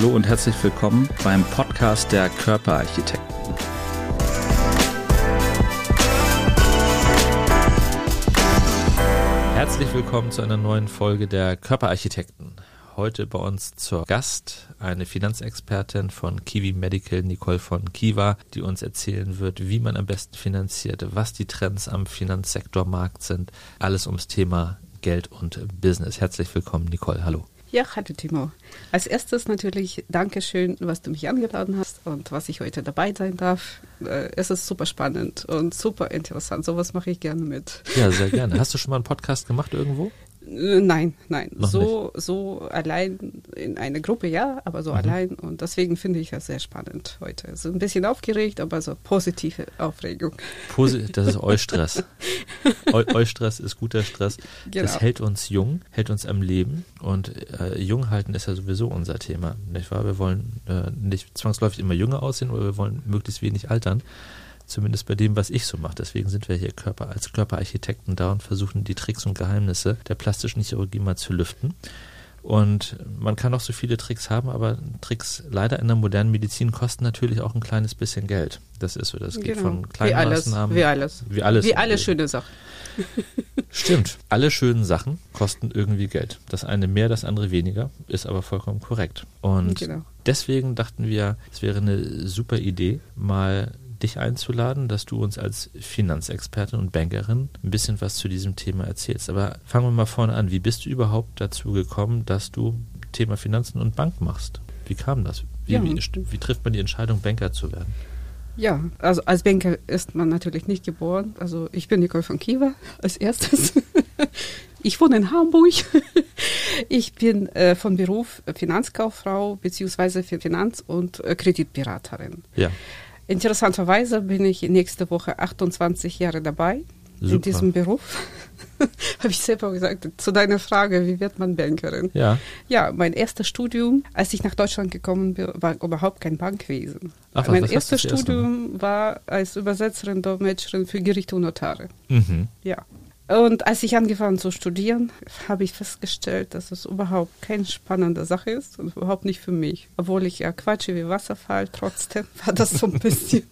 Hallo und herzlich willkommen beim Podcast der Körperarchitekten. Herzlich willkommen zu einer neuen Folge der Körperarchitekten. Heute bei uns zur Gast eine Finanzexpertin von Kiwi Medical, Nicole von Kiva, die uns erzählen wird, wie man am besten finanziert, was die Trends am Finanzsektormarkt sind. Alles ums Thema Geld und Business. Herzlich willkommen, Nicole. Hallo. Ja, hallo Timo. Als erstes natürlich Dankeschön, was du mich eingeladen hast und was ich heute dabei sein darf. Äh, es ist super spannend und super interessant. Sowas mache ich gerne mit. Ja, sehr gerne. Hast du schon mal einen Podcast gemacht irgendwo? Äh, nein, nein. Noch so, nicht. so allein in einer Gruppe ja, aber so mhm. allein. Und deswegen finde ich das sehr spannend heute. So ein bisschen aufgeregt, aber so positive Aufregung. Posi das ist Eustress. Eustress ist guter Stress. Genau. Das hält uns jung, hält uns am Leben. Und äh, jung halten ist ja sowieso unser Thema. Nicht wahr? Wir wollen äh, nicht zwangsläufig immer jünger aussehen, aber wir wollen möglichst wenig altern. Zumindest bei dem, was ich so mache. Deswegen sind wir hier Körper, als Körperarchitekten da und versuchen die Tricks und Geheimnisse der plastischen Chirurgie mal zu lüften. Und man kann auch so viele Tricks haben, aber Tricks leider in der modernen Medizin kosten natürlich auch ein kleines bisschen Geld. Das ist so. Das geht genau. von kleinen wie alles, Maßnahmen. Wie alles. Wie alles. Wie alle schöne Sachen. Stimmt. Alle schönen Sachen kosten irgendwie Geld. Das eine mehr, das andere weniger, ist aber vollkommen korrekt. Und genau. deswegen dachten wir, es wäre eine super Idee, mal dich einzuladen, dass du uns als Finanzexpertin und Bankerin ein bisschen was zu diesem Thema erzählst. Aber fangen wir mal vorne an. Wie bist du überhaupt dazu gekommen, dass du Thema Finanzen und Bank machst? Wie kam das? Wie, ja. wie, wie trifft man die Entscheidung, Banker zu werden? Ja, also als Banker ist man natürlich nicht geboren. Also ich bin Nicole von Kiewer als erstes. Ich wohne in Hamburg. Ich bin äh, von Beruf Finanzkauffrau bzw. Finanz- und äh, Kreditberaterin. Ja. Interessanterweise bin ich nächste Woche 28 Jahre dabei Super. in diesem Beruf. Habe ich selber gesagt, zu deiner Frage, wie wird man Bankerin? Ja. Ja, mein erstes Studium, als ich nach Deutschland gekommen bin, war überhaupt kein Bankwesen. Ach, was, mein was erstes Studium war als Übersetzerin, Dolmetscherin für Gerichte und Notare. Mhm. Ja. Und als ich angefangen zu studieren, habe ich festgestellt, dass es überhaupt keine spannende Sache ist und überhaupt nicht für mich. Obwohl ich ja quatsche wie Wasserfall, trotzdem war das so ein bisschen.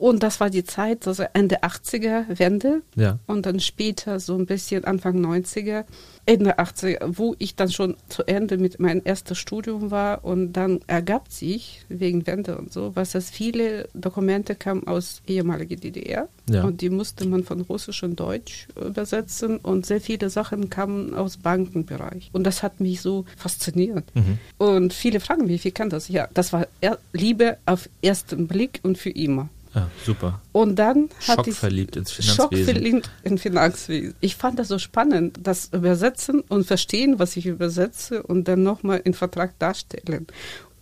Und das war die Zeit, also Ende 80er Wende ja. und dann später so ein bisschen Anfang 90er, Ende 80er, wo ich dann schon zu Ende mit meinem ersten Studium war und dann ergab sich wegen Wende und so, was das viele Dokumente kamen aus ehemaliger DDR ja. und die musste man von Russisch und Deutsch übersetzen und sehr viele Sachen kamen aus Bankenbereich und das hat mich so fasziniert. Mhm. Und viele fragen mich, wie kann das? Ja, das war Liebe auf ersten Blick und für immer. Ja, super. Und dann hatte ich verliebt ins Finanzwesen. Schockverliebt in Finanzwesen. Ich fand das so spannend, das übersetzen und verstehen, was ich übersetze und dann nochmal in Vertrag darstellen.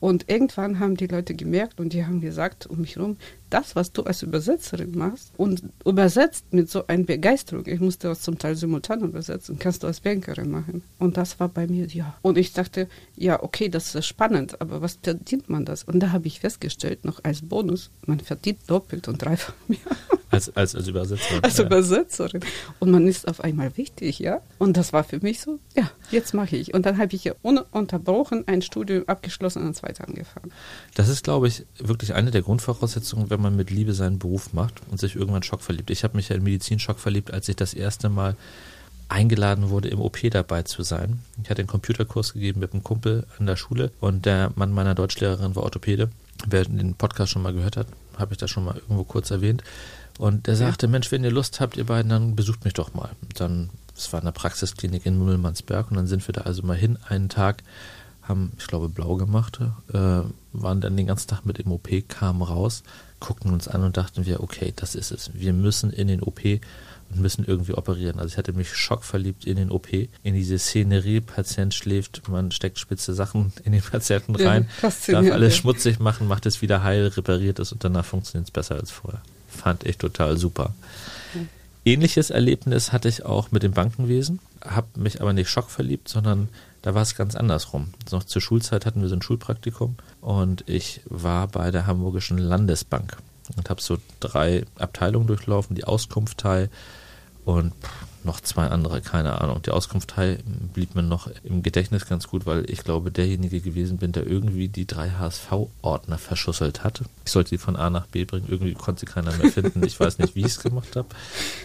Und irgendwann haben die Leute gemerkt und die haben gesagt um mich herum, das, was du als Übersetzerin machst und übersetzt mit so einer Begeisterung, ich musste das zum Teil simultan übersetzen, kannst du als Bankerin machen. Und das war bei mir, ja. Und ich dachte, ja, okay, das ist spannend, aber was verdient man das? Und da habe ich festgestellt, noch als Bonus, man verdient doppelt und dreifach mehr. Als, als, als Übersetzerin. Als ja. Übersetzerin. Und man ist auf einmal wichtig, ja. Und das war für mich so, ja, jetzt mache ich. Und dann habe ich ja ununterbrochen ein Studium abgeschlossen und zweite angefangen. Das ist, glaube ich, wirklich eine der Grundvoraussetzungen, wenn man mit Liebe seinen Beruf macht und sich irgendwann Schock verliebt. Ich habe mich ja in Medizin Schock verliebt, als ich das erste Mal eingeladen wurde, im OP dabei zu sein. Ich hatte einen Computerkurs gegeben mit einem Kumpel an der Schule und der Mann meiner Deutschlehrerin war Orthopäde. Wer den Podcast schon mal gehört hat, habe ich das schon mal irgendwo kurz erwähnt. Und der sagte, ja. Mensch, wenn ihr Lust habt, ihr beiden, dann besucht mich doch mal. Dann, es war eine Praxisklinik in Müllmannsberg und dann sind wir da also mal hin, einen Tag, haben, ich glaube, blau gemacht, äh, waren dann den ganzen Tag mit im OP, kamen raus, guckten uns an und dachten wir, okay, das ist es. Wir müssen in den OP und müssen irgendwie operieren. Also ich hatte mich schockverliebt in den OP, in diese Szenerie, Patient schläft, man steckt spitze Sachen in den Patienten rein, ja, darf alles schmutzig machen, macht es wieder heil, repariert es und danach funktioniert es besser als vorher fand ich total super. Ähnliches Erlebnis hatte ich auch mit dem Bankenwesen, habe mich aber nicht schockverliebt, sondern da war es ganz andersrum. Noch zur Schulzeit hatten wir so ein Schulpraktikum und ich war bei der Hamburgischen Landesbank und habe so drei Abteilungen durchlaufen, die Auskunftteil und noch zwei andere, keine Ahnung. Die Auskunft blieb mir noch im Gedächtnis ganz gut, weil ich glaube, derjenige gewesen bin, der irgendwie die drei HSV-Ordner verschusselt hatte. Ich sollte die von A nach B bringen, irgendwie konnte sie keiner mehr finden. Ich weiß nicht, wie ich es gemacht habe.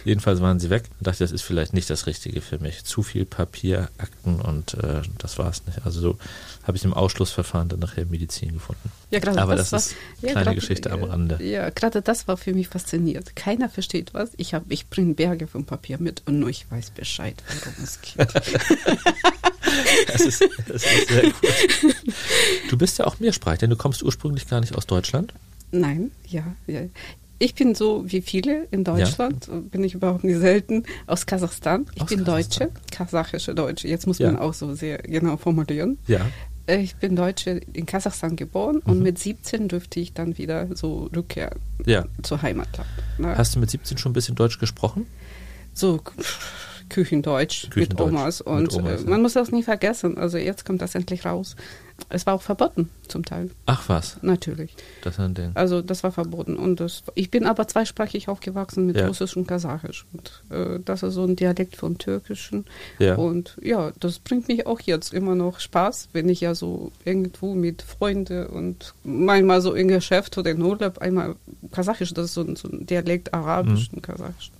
Jedenfalls waren sie weg. Ich dachte, das ist vielleicht nicht das Richtige für mich. Zu viel Papier, Akten und äh, das war es nicht. Also so habe ich im Ausschlussverfahren dann nachher Medizin gefunden. Ja, gerade Aber das, das, ist war, kleine grade, Geschichte am Rande. Ja, gerade das war für mich faszinierend. Keiner versteht was. Ich, ich bringe Berge von Papier mit und nur ich weiß Bescheid, worum es geht. das, ist, das ist sehr gut. Du bist ja auch mehrsprachig, denn du kommst ursprünglich gar nicht aus Deutschland. Nein, ja, ja. Ich bin so wie viele in Deutschland, ja. bin ich überhaupt nicht selten, aus Kasachstan. Ich aus bin Kasachstan. Deutsche, kasachische Deutsche. Jetzt muss ja. man auch so sehr genau formulieren. Ja. Äh, ich bin Deutsche in Kasachstan geboren mhm. und mit 17 dürfte ich dann wieder so rückkehren ja. zur Heimat. Ne? Hast du mit 17 schon ein bisschen Deutsch gesprochen? So Küchendeutsch, Küchendeutsch mit Omas. Und mit Omas, äh, man muss das nie vergessen. Also jetzt kommt das endlich raus. Es war auch verboten zum Teil. Ach was? Natürlich. Das ist ein Ding. Also das war verboten. Und das, ich bin aber zweisprachig aufgewachsen mit ja. Russisch und Kasachisch. Und äh, das ist so ein Dialekt vom Türkischen. Ja. Und ja, das bringt mich auch jetzt immer noch Spaß, wenn ich ja so irgendwo mit Freunden und manchmal so in Geschäft oder in Urlaub einmal Kasachisch, das ist so ein, so ein Dialekt Arabisch mhm. und Kasachisch.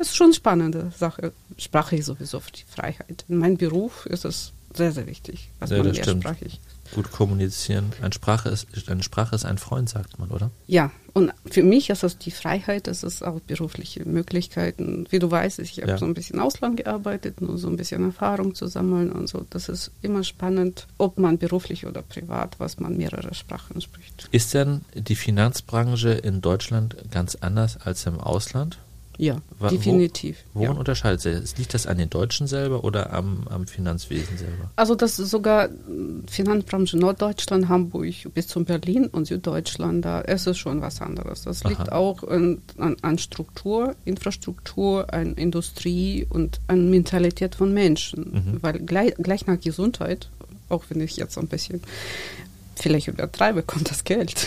Das ist schon eine spannende Sache. Sprache ist sowieso für die Freiheit. In meinem Beruf ist es sehr, sehr wichtig, was ja, man mehrsprachig gut kommunizieren. Eine Sprache, ist, eine Sprache ist ein Freund, sagt man, oder? Ja, und für mich ist das die Freiheit, das ist auch berufliche Möglichkeiten. Wie du weißt, ich habe ja. so ein bisschen Ausland gearbeitet, nur so ein bisschen Erfahrung zu sammeln und so. Das ist immer spannend, ob man beruflich oder privat, was man mehrere Sprachen spricht. Ist denn die Finanzbranche in Deutschland ganz anders als im Ausland? Ja, Wo, definitiv. Worin ja. unterscheidet sich? Liegt das an den Deutschen selber oder am, am Finanzwesen selber? Also das ist sogar Finanzbranche Norddeutschland, Hamburg bis zum Berlin und Süddeutschland, da ist es schon was anderes. Das liegt Aha. auch in, an, an, Struktur, Infrastruktur, an Industrie und an Mentalität von Menschen. Mhm. Weil gleich, gleich nach Gesundheit, auch wenn ich jetzt ein bisschen vielleicht übertreibe, kommt das Geld.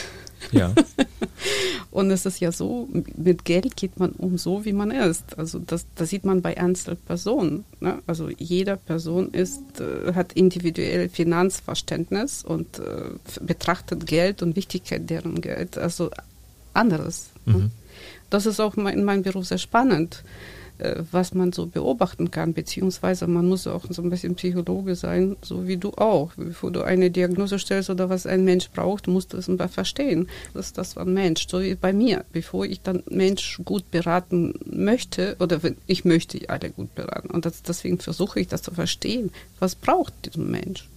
Ja. Und es ist ja so, mit Geld geht man um so, wie man ist. Also das, das sieht man bei Einzelpersonen. Ne? Also jede Person ist, äh, hat individuell Finanzverständnis und äh, betrachtet Geld und Wichtigkeit deren Geld, also anderes. Ne? Mhm. Ne? Das ist auch in meinem Beruf sehr spannend was man so beobachten kann, beziehungsweise man muss auch so ein bisschen Psychologe sein, so wie du auch. Bevor du eine Diagnose stellst oder was ein Mensch braucht, musst du es verstehen. Das ist das ein Mensch, so wie bei mir. Bevor ich dann Mensch gut beraten möchte, oder ich möchte alle gut beraten. Und das, deswegen versuche ich das zu verstehen. Was braucht dieser Mensch?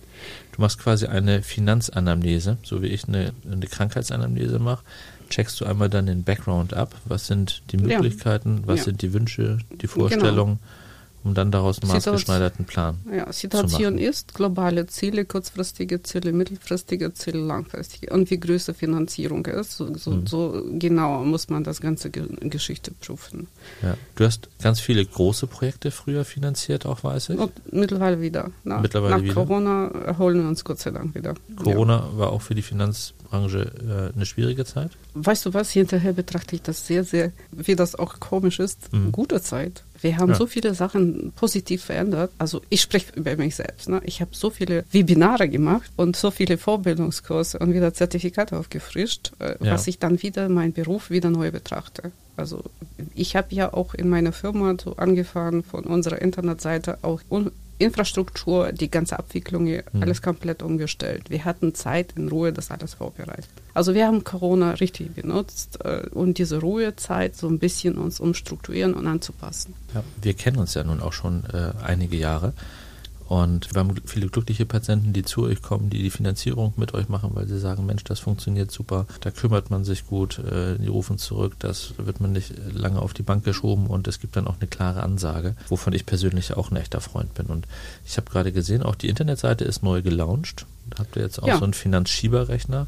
Du machst quasi eine Finanzanamnese, so wie ich eine, eine Krankheitsanamnese mache checkst du einmal dann den Background ab. Was sind die Möglichkeiten, ja. was ja. sind die Wünsche, die Vorstellungen? Genau um dann daraus einen maßgeschneiderten Plan ja, Situation ist globale Ziele, kurzfristige Ziele, mittelfristige Ziele, langfristige und wie größer Finanzierung ist, so, so, mhm. so genauer muss man das ganze Ge Geschichte prüfen. Ja. Du hast ganz viele große Projekte früher finanziert, auch weiß ich. Und mittlerweile wieder. Na, mittlerweile nach wieder. Corona erholen wir uns Gott sei Dank wieder. Corona ja. war auch für die Finanzbranche äh, eine schwierige Zeit. Weißt du was, hinterher betrachte ich das sehr, sehr, wie das auch komisch ist, mhm. gute Zeit. Wir haben ja. so viele Sachen positiv verändert. Also ich spreche über mich selbst. Ne? Ich habe so viele Webinare gemacht und so viele Vorbildungskurse und wieder Zertifikate aufgefrischt, äh, ja. was ich dann wieder meinen Beruf wieder neu betrachte. Also ich habe ja auch in meiner Firma so angefangen von unserer Internetseite auch Infrastruktur, die ganze Abwicklung, mhm. alles komplett umgestellt. Wir hatten Zeit in Ruhe, das alles vorbereitet. Also wir haben Corona richtig benutzt äh, und diese Ruhezeit so ein bisschen uns umstrukturieren und anzupassen. Ja, wir kennen uns ja nun auch schon äh, einige Jahre. Und wir haben viele glückliche Patienten, die zu euch kommen, die die Finanzierung mit euch machen, weil sie sagen, Mensch, das funktioniert super, da kümmert man sich gut, äh, die rufen zurück, das wird man nicht lange auf die Bank geschoben und es gibt dann auch eine klare Ansage, wovon ich persönlich auch ein echter Freund bin. Und ich habe gerade gesehen, auch die Internetseite ist neu gelauncht. Da habt ihr jetzt auch ja. so einen Finanzschieberrechner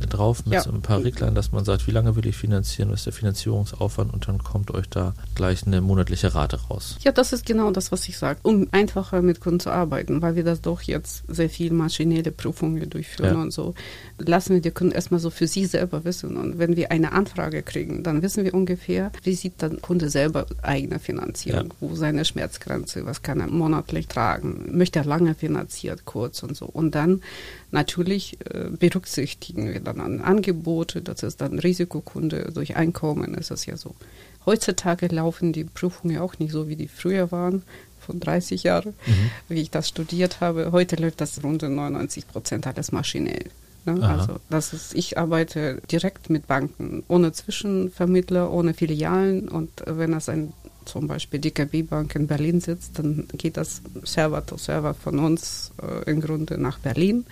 drauf mit ja. so ein paar Reglern, dass man sagt, wie lange will ich finanzieren, was ist der Finanzierungsaufwand und dann kommt euch da gleich eine monatliche Rate raus. Ja, das ist genau das, was ich sage, um einfacher mit Kunden zu arbeiten, weil wir das doch jetzt sehr viel maschinelle Prüfungen durchführen ja. und so. Lassen wir die Kunden erstmal so für sie selber wissen und wenn wir eine Anfrage kriegen, dann wissen wir ungefähr, wie sieht dann Kunde selber eigene Finanzierung, ja. wo seine Schmerzgrenze, was kann er monatlich tragen, möchte er lange finanziert, kurz und so. Und dann natürlich äh, berücksichtigen wir dann an Angebote, das ist dann Risikokunde, durch Einkommen ist es ja so. Heutzutage laufen die Prüfungen auch nicht so, wie die früher waren, von 30 Jahren, mhm. wie ich das studiert habe. Heute läuft das rund 99 Prozent alles maschinell. Ne? Also das ist, ich arbeite direkt mit Banken, ohne Zwischenvermittler, ohne Filialen und wenn das ein zum Beispiel DKB Bank in Berlin sitzt, dann geht das Server to Server von uns äh, im Grunde nach Berlin.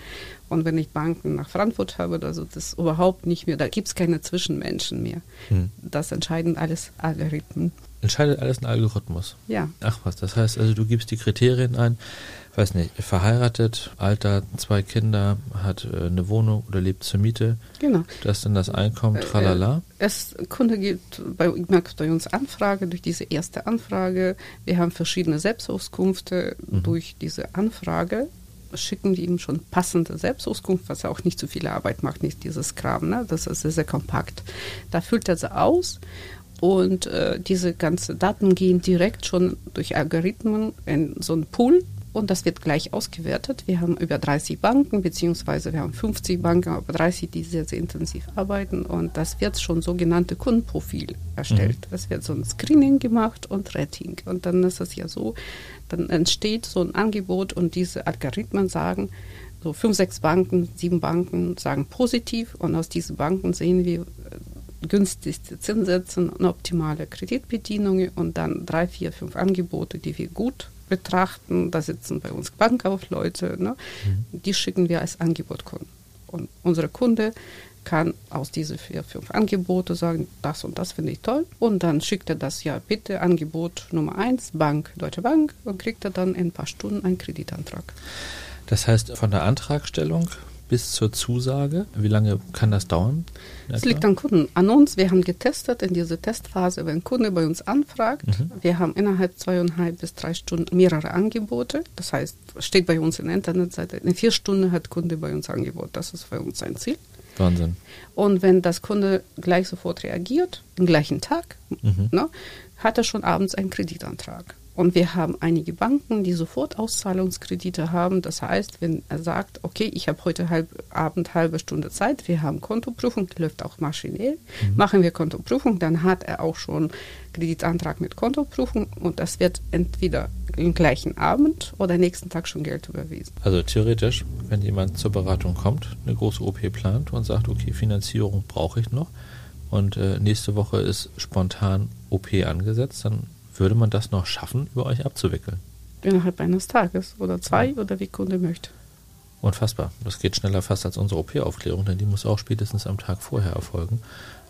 Und wenn ich Banken nach Frankfurt habe, also das überhaupt nicht mehr, da gibt es keine Zwischenmenschen mehr. Hm. Das entscheiden alles Algorithmen. Entscheidet alles ein Algorithmus? Ja. Ach was, das heißt also, du gibst die Kriterien ein, weiß nicht, verheiratet, Alter, zwei Kinder, hat äh, eine Wohnung oder lebt zur Miete. Genau. Das ist dann das Einkommen, äh, tralala. Äh, es Kunde gibt bei, bei uns Anfrage durch diese erste Anfrage. Wir haben verschiedene Selbstauskunfte mhm. durch diese Anfrage schicken die ihm schon passende Selbstauskunft, was ja auch nicht zu viel Arbeit macht, nicht dieses Kram, ne? das ist sehr, sehr kompakt. Da füllt er sie aus und äh, diese ganzen Daten gehen direkt schon durch Algorithmen in so einen Pool und das wird gleich ausgewertet. Wir haben über 30 Banken, beziehungsweise wir haben 50 Banken, aber 30, die sehr, sehr intensiv arbeiten und das wird schon sogenannte Kundenprofil erstellt. Mhm. Es wird so ein Screening gemacht und Rating und dann ist es ja so, dann entsteht so ein Angebot und diese Algorithmen sagen, so fünf, sechs Banken, sieben Banken sagen positiv und aus diesen Banken sehen wir äh, günstigste Zinssätze und optimale Kreditbedienungen und dann drei, vier, fünf Angebote, die wir gut betrachten. Da sitzen bei uns Bankkaufleute, ne? Mhm. die schicken wir als Angebotkunden. Und unsere Kunde kann aus diesen vier, fünf Angebote sagen, das und das finde ich toll. Und dann schickt er das ja bitte Angebot Nummer eins, Bank, Deutsche Bank, und kriegt er dann in ein paar Stunden einen Kreditantrag. Das heißt, von der Antragstellung bis zur Zusage? Wie lange kann das dauern? Es liegt an Kunden, an uns. Wir haben getestet in dieser Testphase, wenn ein Kunde bei uns anfragt. Mhm. Wir haben innerhalb zweieinhalb bis drei Stunden mehrere Angebote. Das heißt, steht bei uns in der Internetseite, in vier Stunden hat Kunde bei uns Angebot. Das ist für uns ein Ziel. Wahnsinn. Und wenn das Kunde gleich sofort reagiert, am gleichen Tag, mhm. ne, hat er schon abends einen Kreditantrag. Und wir haben einige Banken, die sofort Auszahlungskredite haben. Das heißt, wenn er sagt, okay, ich habe heute halb, Abend halbe Stunde Zeit, wir haben Kontoprüfung, läuft auch maschinell, mhm. machen wir Kontoprüfung, dann hat er auch schon Kreditantrag mit Kontoprüfung und das wird entweder im gleichen Abend oder nächsten Tag schon Geld überwiesen. Also theoretisch, wenn jemand zur Beratung kommt, eine große OP plant und sagt, okay, Finanzierung brauche ich noch und äh, nächste Woche ist spontan OP angesetzt, dann würde man das noch schaffen, über euch abzuwickeln? Innerhalb eines Tages oder zwei ja. oder wie Kunde möchte. Unfassbar. Das geht schneller fast als unsere OP-Aufklärung, denn die muss auch spätestens am Tag vorher erfolgen.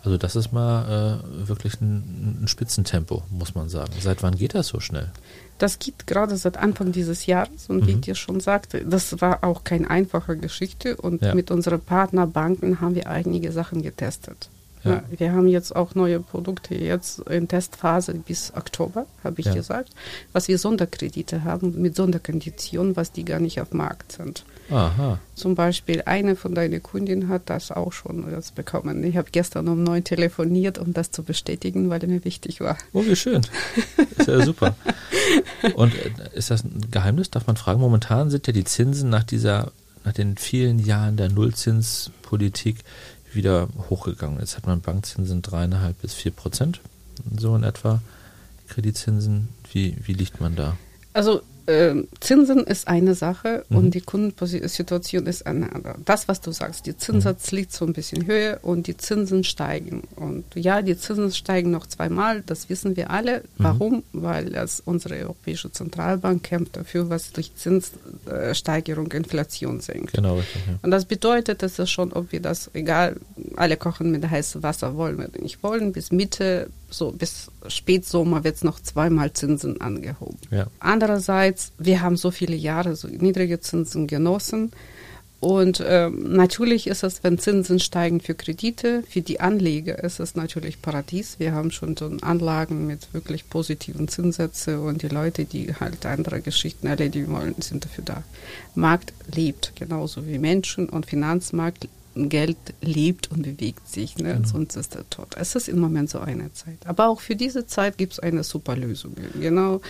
Also das ist mal äh, wirklich ein, ein, Spitzentempo, muss man sagen. Seit wann geht das so schnell? Das geht gerade seit Anfang dieses Jahres und mhm. wie ich dir schon sagte, das war auch keine einfache Geschichte und ja. mit unseren Partnerbanken haben wir einige Sachen getestet. Ja. Wir haben jetzt auch neue Produkte jetzt in Testphase bis Oktober, habe ich ja. gesagt, was wir Sonderkredite haben mit Sonderkonditionen, was die gar nicht auf dem Markt sind. Aha. Zum Beispiel eine von deinen Kundinnen hat das auch schon jetzt bekommen. Ich habe gestern um neun telefoniert, um das zu bestätigen, weil mir wichtig war. Oh, wie schön. Ist ja super. Und äh, ist das ein Geheimnis? Darf man fragen? Momentan sind ja die Zinsen nach dieser, nach den vielen Jahren der Nullzinspolitik wieder hochgegangen. Jetzt hat man Bankzinsen dreieinhalb bis vier Prozent, so in etwa. Kreditzinsen, wie, wie liegt man da? Also äh, Zinsen ist eine Sache mhm. und die Kundensituation ist eine andere. Das, was du sagst, die Zinssatz mhm. liegt so ein bisschen höher und die Zinsen steigen. Und ja, die Zinsen steigen noch zweimal, das wissen wir alle. Mhm. Warum? Weil das unsere Europäische Zentralbank kämpft dafür, was durch Zinssteigerung Inflation senkt. Genau, richtig. Ja. Und das bedeutet, dass es schon, ob wir das, egal, alle kochen mit heißem Wasser, wollen wir nicht wollen, bis Mitte so bis Spätsommer wird es noch zweimal Zinsen angehoben. Ja. Andererseits, wir haben so viele Jahre so niedrige Zinsen genossen Und ähm, natürlich ist es, wenn Zinsen steigen für Kredite, für die Anleger ist es natürlich Paradies. Wir haben schon so Anlagen mit wirklich positiven Zinssätzen und die Leute, die halt andere Geschichten erledigen wollen, sind dafür da. Markt lebt genauso wie Menschen und Finanzmarkt Geld lebt und bewegt sich, ne? Genau. sonst ist er tot. Es ist im Moment so eine Zeit. Aber auch für diese Zeit gibt es eine super Lösung. Genau.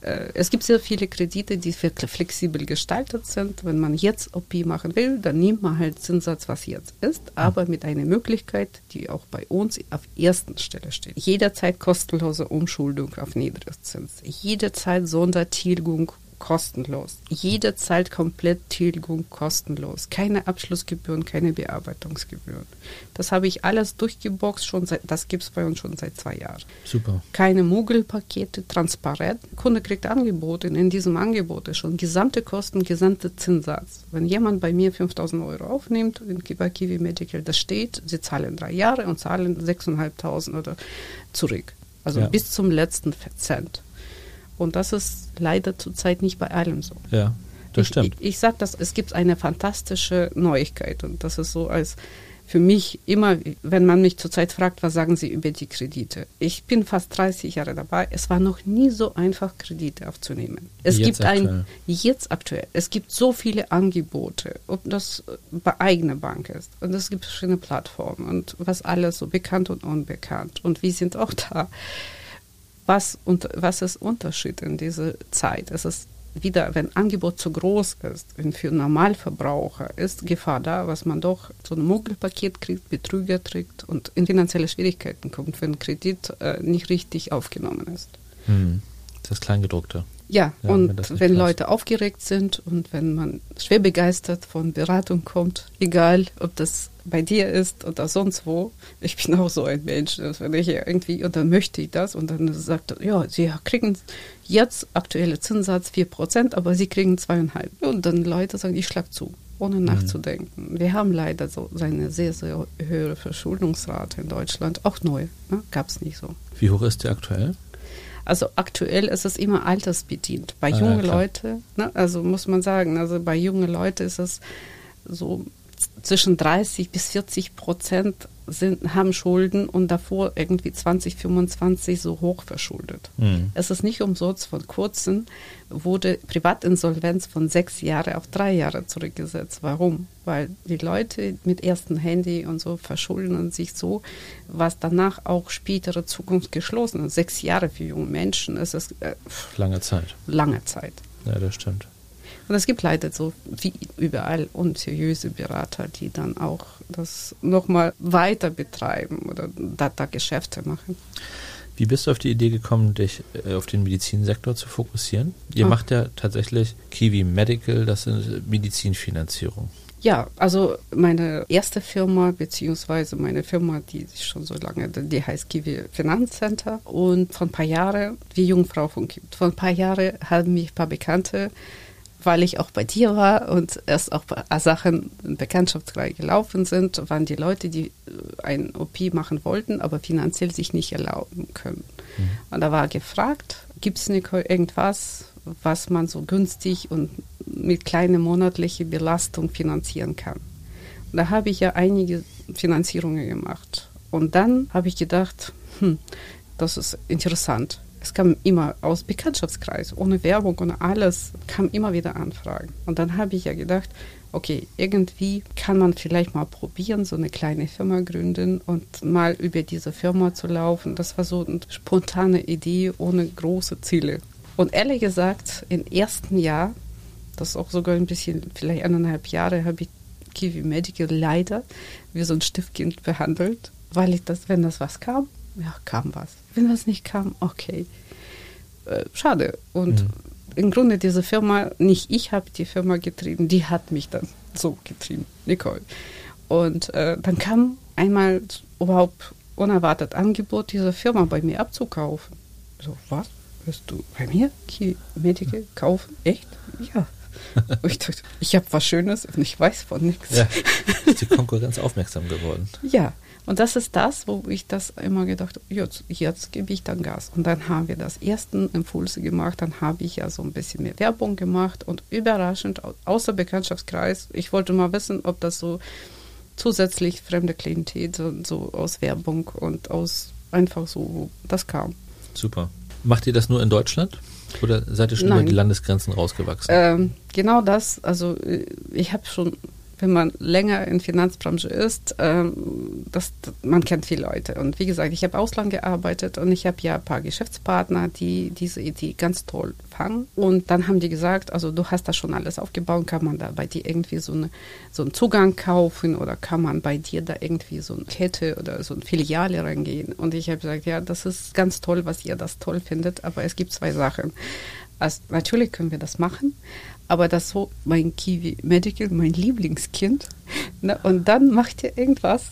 Äh, es gibt sehr viele Kredite, die flexibel gestaltet sind. Wenn man jetzt OP machen will, dann nimmt man halt Zinssatz, was jetzt ist, aber mit einer Möglichkeit, die auch bei uns auf ersten Stelle steht. Jederzeit kostenlose Umschuldung auf Niedrigzins. Jederzeit Sondertilgung kostenlos. Jede Zeit komplett Tilgung kostenlos. Keine Abschlussgebühren, keine Bearbeitungsgebühren. Das habe ich alles durchgeboxt, schon seit, das gibt es bei uns schon seit zwei Jahren. Super. Keine Mogelpakete, transparent. Kunde kriegt Angebote. In diesem Angebot ist schon gesamte Kosten, gesamte Zinssatz. Wenn jemand bei mir 5000 Euro aufnimmt, in bei Kiwi Medical, das steht, sie zahlen drei Jahre und zahlen 6.500 oder zurück. Also ja. bis zum letzten Cent. Und das ist leider zurzeit nicht bei allem so. Ja, das ich, stimmt. Ich, ich sage das, es gibt eine fantastische Neuigkeit und das ist so als für mich immer, wenn man mich zurzeit fragt, was sagen Sie über die Kredite? Ich bin fast 30 Jahre dabei. Es war noch nie so einfach, Kredite aufzunehmen. Es jetzt gibt aktuell. ein, jetzt aktuell, es gibt so viele Angebote, ob das bei eigener Bank ist. Und es gibt verschiedene Plattformen und was alles so bekannt und unbekannt. Und wir sind auch da was, und, was ist Unterschied in dieser Zeit? Es ist wieder, wenn Angebot zu groß ist für Normalverbraucher, ist Gefahr da, was man doch so ein Mogelpaket kriegt, Betrüger trägt und in finanzielle Schwierigkeiten kommt, wenn Kredit äh, nicht richtig aufgenommen ist. Hm. Das Kleingedruckte. Ja, ja und wenn, wenn Leute aufgeregt sind und wenn man schwer begeistert von Beratung kommt, egal ob das bei dir ist oder sonst wo, ich bin auch so ein Mensch, wenn ich irgendwie, und dann möchte ich das und dann sagt er, ja, sie kriegen jetzt aktuelle Zinssatz 4%, aber sie kriegen zweieinhalb. Und dann Leute sagen, ich schlag zu ohne mhm. nachzudenken. Mhm. Wir haben leider so eine sehr, sehr höhere Verschuldungsrate in Deutschland, auch neu, ne? gab es nicht so. Wie hoch ist die aktuell? Also aktuell ist es immer altersbedient. Bei ah, jungen ja, Leuten, ne, also muss man sagen, also bei jungen Leuten ist es so zwischen 30 bis 40 Prozent sind, haben Schulden und davor irgendwie 20, 25 so hoch verschuldet. Mhm. Es ist nicht umsonst von kurzem wurde Privatinsolvenz von sechs Jahre auf drei Jahre zurückgesetzt. Warum? Weil die Leute mit ersten Handy und so verschulden sich so, was danach auch spätere Zukunft geschlossen ist. Sechs Jahre für junge Menschen ist es äh, lange Zeit. Lange Zeit. Ja, das stimmt. Und es gibt leider so wie überall unseriöse Berater, die dann auch das nochmal weiter betreiben oder da, da Geschäfte machen. Wie bist du auf die Idee gekommen, dich äh, auf den Medizinsektor zu fokussieren? Ihr oh. macht ja tatsächlich Kiwi Medical, das ist Medizinfinanzierung. Ja, also meine erste Firma, beziehungsweise meine Firma, die ist schon so lange, die heißt Kiwi Finanzcenter. Und vor ein paar Jahren, wie Jungfrau von Kiwi, vor ein paar Jahren haben mich ein paar Bekannte weil ich auch bei dir war und erst auch Sachen in Bekanntschaftskreis gelaufen sind, waren die Leute, die äh, ein OP machen wollten, aber finanziell sich nicht erlauben können. Mhm. Und da war gefragt, gibt es irgendwas, was man so günstig und mit kleiner monatlicher Belastung finanzieren kann? Und da habe ich ja einige Finanzierungen gemacht. Und dann habe ich gedacht, hm, das ist interessant es kam immer aus Bekanntschaftskreis, ohne Werbung und alles, kam immer wieder Anfragen. Und dann habe ich ja gedacht, okay, irgendwie kann man vielleicht mal probieren, so eine kleine Firma gründen und mal über diese Firma zu laufen. Das war so eine spontane Idee ohne große Ziele. Und ehrlich gesagt, im ersten Jahr, das ist auch sogar ein bisschen, vielleicht eineinhalb Jahre, habe ich Kiwi Medical leider wie so ein Stiftkind behandelt, weil ich das, wenn das was kam, ja, kam was. Wenn was nicht kam, okay. Äh, schade. Und mhm. im Grunde diese Firma, nicht ich habe die Firma getrieben, die hat mich dann so getrieben, Nicole. Und äh, dann kam einmal überhaupt unerwartet Angebot, diese Firma bei mir abzukaufen. So, was? Wirst du bei mir Key Medical kaufen? Echt? Ja. Ich dachte, ich habe was Schönes und ich weiß von nichts. Ja, ist die Konkurrenz aufmerksam geworden. Ja, und das ist das, wo ich das immer gedacht habe, jetzt, jetzt gebe ich dann Gas. Und dann haben wir das ersten Impulse gemacht, dann habe ich ja so ein bisschen mehr Werbung gemacht und überraschend, außer Bekanntschaftskreis, ich wollte mal wissen, ob das so zusätzlich fremde Klientel so, so aus Werbung und aus einfach so, das kam. Super. Macht ihr das nur in Deutschland? Oder seid ihr schon Nein. über die Landesgrenzen rausgewachsen? Ähm, genau das, also äh, ich habe schon wenn man länger in Finanzbranche ist, ähm, das, man kennt viele Leute. Und wie gesagt, ich habe Ausland gearbeitet und ich habe ja ein paar Geschäftspartner, die diese Idee ganz toll fangen. Und dann haben die gesagt, also du hast da schon alles aufgebaut, kann man da bei dir irgendwie so, eine, so einen Zugang kaufen oder kann man bei dir da irgendwie so eine Kette oder so eine Filiale reingehen? Und ich habe gesagt, ja, das ist ganz toll, was ihr das toll findet, aber es gibt zwei Sachen. Also natürlich können wir das machen, aber das so mein Kiwi Medical, mein Lieblingskind. Ne? Und dann macht ihr irgendwas.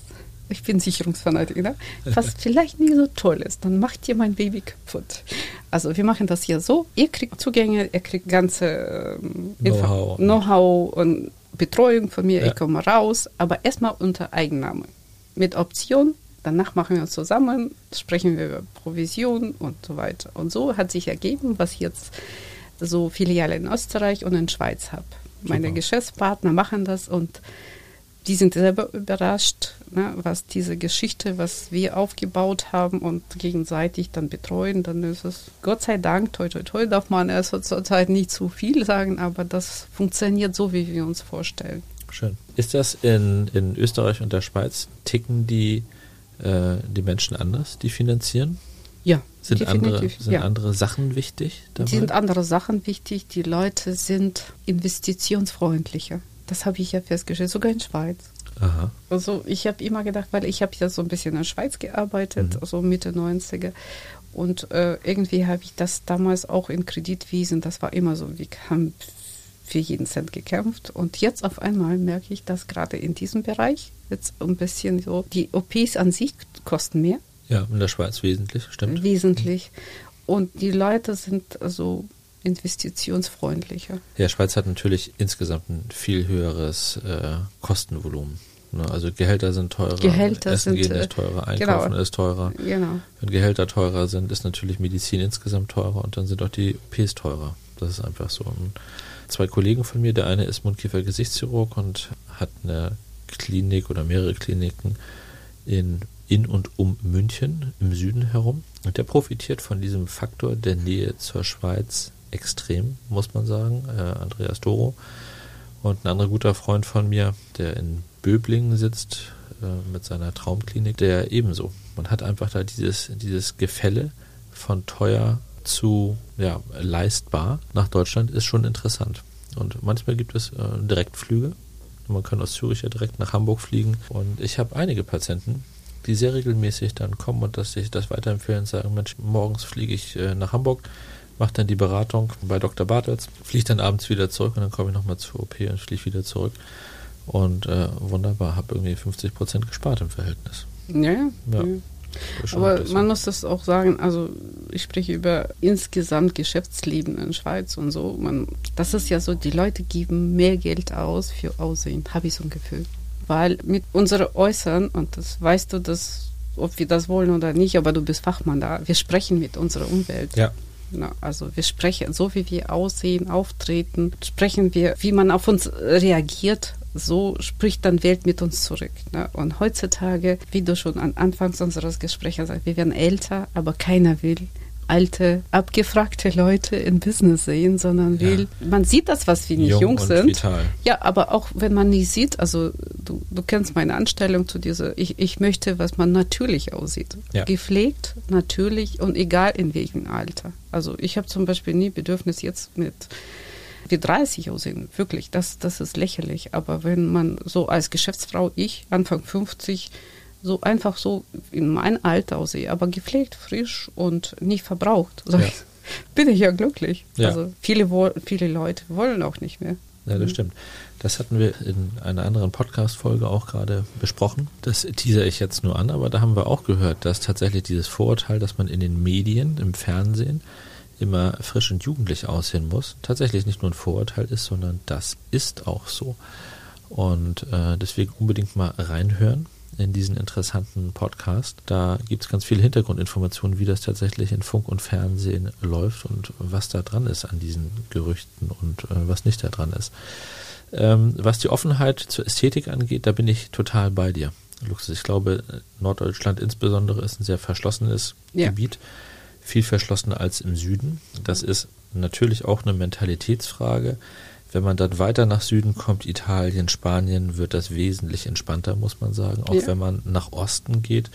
Ich bin Sicherungsfanatiker, ne? was vielleicht nicht so toll ist. Dann macht ihr mein Baby kaputt. Also wir machen das hier so. Ihr kriegt Zugänge, ihr kriegt ganze ähm, Know-how. Know und Betreuung von mir. Ja. Ich komme raus, aber erstmal unter Eigennahme. Mit Option. Danach machen wir uns zusammen, sprechen wir über Provision und so weiter. Und so hat sich ergeben, was jetzt so Filiale in Österreich und in Schweiz habe. Meine. Geschäftspartner machen das und die sind selber überrascht, ne, was diese Geschichte, was wir aufgebaut haben und gegenseitig dann betreuen, dann ist es Gott sei Dank, toi toi toi, darf man erst zurzeit nicht zu viel sagen, aber das funktioniert so, wie wir uns vorstellen. Schön. Ist das in, in Österreich und der Schweiz, ticken die, äh, die Menschen anders, die finanzieren? Ja, Sind, andere, sind ja. andere Sachen wichtig dabei? sind andere Sachen wichtig. Die Leute sind investitionsfreundlicher. Das habe ich ja festgestellt, sogar in Schweiz. Aha. Also ich habe immer gedacht, weil ich habe ja so ein bisschen in der Schweiz gearbeitet, Mhm. so Mitte 90er. Und äh, irgendwie habe ich das damals auch in Kreditwesen, das war immer so, wir haben für jeden Cent gekämpft. Und jetzt auf einmal merke ich, dass gerade in diesem Bereich jetzt ein bisschen so, die OPs an sich kosten mehr, Ja, in der Schweiz wesentlich, stimmt. wesentlich. Und die Leute sind so investitionsfreundlicher. Ja, Schweiz hat natürlich insgesamt ein viel höheres äh, Kostenvolumen. Ne? Also Gehälter sind teurer, Gehälter Essen sind, gehen äh, ist teurer, genau. Einkaufen ist teurer. Genau. Wenn Gehälter teurer sind, ist natürlich Medizin insgesamt teurer und dann sind auch die OPs teurer. Das ist einfach so. Und zwei Kollegen von mir, der eine ist Mundkiefer-Gesichtschirurg und hat eine Klinik oder mehrere Kliniken in, in und um München im Süden herum. Und der profitiert von diesem Faktor der Nähe zur Schweiz extrem, muss man sagen. Äh, Andreas Doro. Und ein anderer guter Freund von mir, der in Böblingen sitzt äh, mit seiner Traumklinik, der ebenso. Man hat einfach da dieses, dieses Gefälle von teuer zu ja, leistbar nach Deutschland ist schon interessant. Und manchmal gibt es äh, Direktflüge. Man kann aus Zürich ja direkt nach Hamburg fliegen. Und ich habe einige Patienten, die sehr regelmäßig dann kommen und dass sich das weiterempfehlen und sagen, Mensch, morgens fliege ich äh, nach Hamburg, mache dann die Beratung bei Dr. Bartels, fliege dann abends wieder zurück und dann komme ich nochmal zur OP und fliege wieder zurück. Und äh, wunderbar, habe irgendwie 50 Prozent gespart im Verhältnis. Ja, ja. Ja. schon Aber man muss das auch sagen, also ich spreche über insgesamt Geschäftsleben in Schweiz und so. Man, das ist ja so, die Leute geben mehr Geld aus für Aussehen, habe ich so ein Gefühl. Weil mit unserem Äußeren, und das weißt du, dass, ob wir das wollen oder nicht, aber du bist Fachmann da, wir sprechen mit unserer Umwelt. Ja. Na, also wir sprechen, so wie wir aussehen, auftreten, sprechen wir, wie man auf uns reagiert, so spricht dann Welt mit uns zurück. Ne? Und heutzutage, wie du schon an Anfangs unseres Gesprächs sagst, wir werden älter, aber keiner will alte, abgefragte Leute in Business sehen, sondern Ja. will, man sieht das, was wir nicht jung, Jung sind. vital. Ja, aber auch wenn man nicht sieht, also du, du kennst meine Anstellung zu dieser, ich, ich möchte, was man natürlich aussieht. Ja. Gepflegt, natürlich und egal in welchem Alter. Also ich habe zum Beispiel nie Bedürfnis jetzt mit wie 30 aussehen, wirklich, das, das ist lächerlich. Aber wenn man so als Geschäftsfrau, ich, Anfang 50, so einfach so in mein Alter aussehe, aber gepflegt, frisch und nicht verbraucht, sag Ja. bin ich ja glücklich. Ja. Also viele, viele Leute wollen auch nicht mehr. Ja, das stimmt. Das hatten wir in einer anderen Podcast-Folge auch gerade besprochen. Das teaser ich jetzt nur an, aber da haben wir auch gehört, dass tatsächlich dieses Vorurteil, dass man in den Medien, im Fernsehen, immer frisch und jugendlich aussehen muss, tatsächlich nicht nur ein Vorurteil ist, sondern das ist auch so. Und äh, deswegen unbedingt mal reinhören in diesen interessanten Podcast. Da gibt es ganz viele Hintergrundinformationen, wie das tatsächlich in Funk und Fernsehen läuft und was da dran ist an diesen Gerüchten und äh, was nicht da dran ist. Ähm, was die Offenheit zur Ästhetik angeht, da bin ich total bei dir. Luxus. Ich glaube, Norddeutschland insbesondere ist ein sehr verschlossenes ja. Gebiet, viel verschlossener als im Süden. Das ist natürlich auch eine Mentalitätsfrage. Wenn man dann weiter nach Süden kommt, Italien, Spanien, wird das wesentlich entspannter, muss man sagen. Auch ja. wenn man nach Osten geht,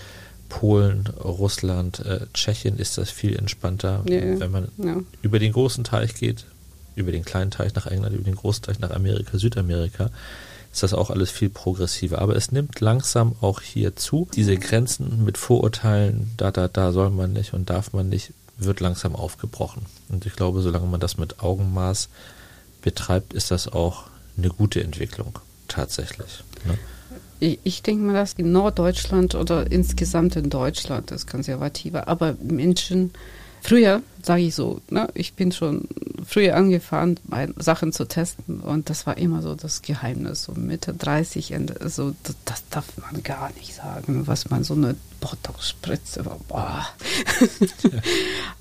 Polen, Russland, äh, Tschechien ist das viel entspannter. Ja, wenn man ja. über den großen Teich geht, über den kleinen Teich nach England, über den großen Teich nach Amerika, Südamerika, ist das auch alles viel progressiver. Aber es nimmt langsam auch hier zu. Diese Grenzen mit Vorurteilen, da, da, da soll man nicht und darf man nicht, wird langsam aufgebrochen. Und ich glaube, solange man das mit Augenmaß betreibt, ist das auch eine gute Entwicklung tatsächlich. Ne? Ich, denke mal, dass in Norddeutschland oder insgesamt in Deutschland ist konservativer, aber Menschen Früher, sage ich so, ne, ich bin schon früher angefangen, Sachen zu testen und das war immer so das Geheimnis, so Mitte 30, Ende, so, das, das darf man gar nicht sagen, was man so eine Botox-Spritze.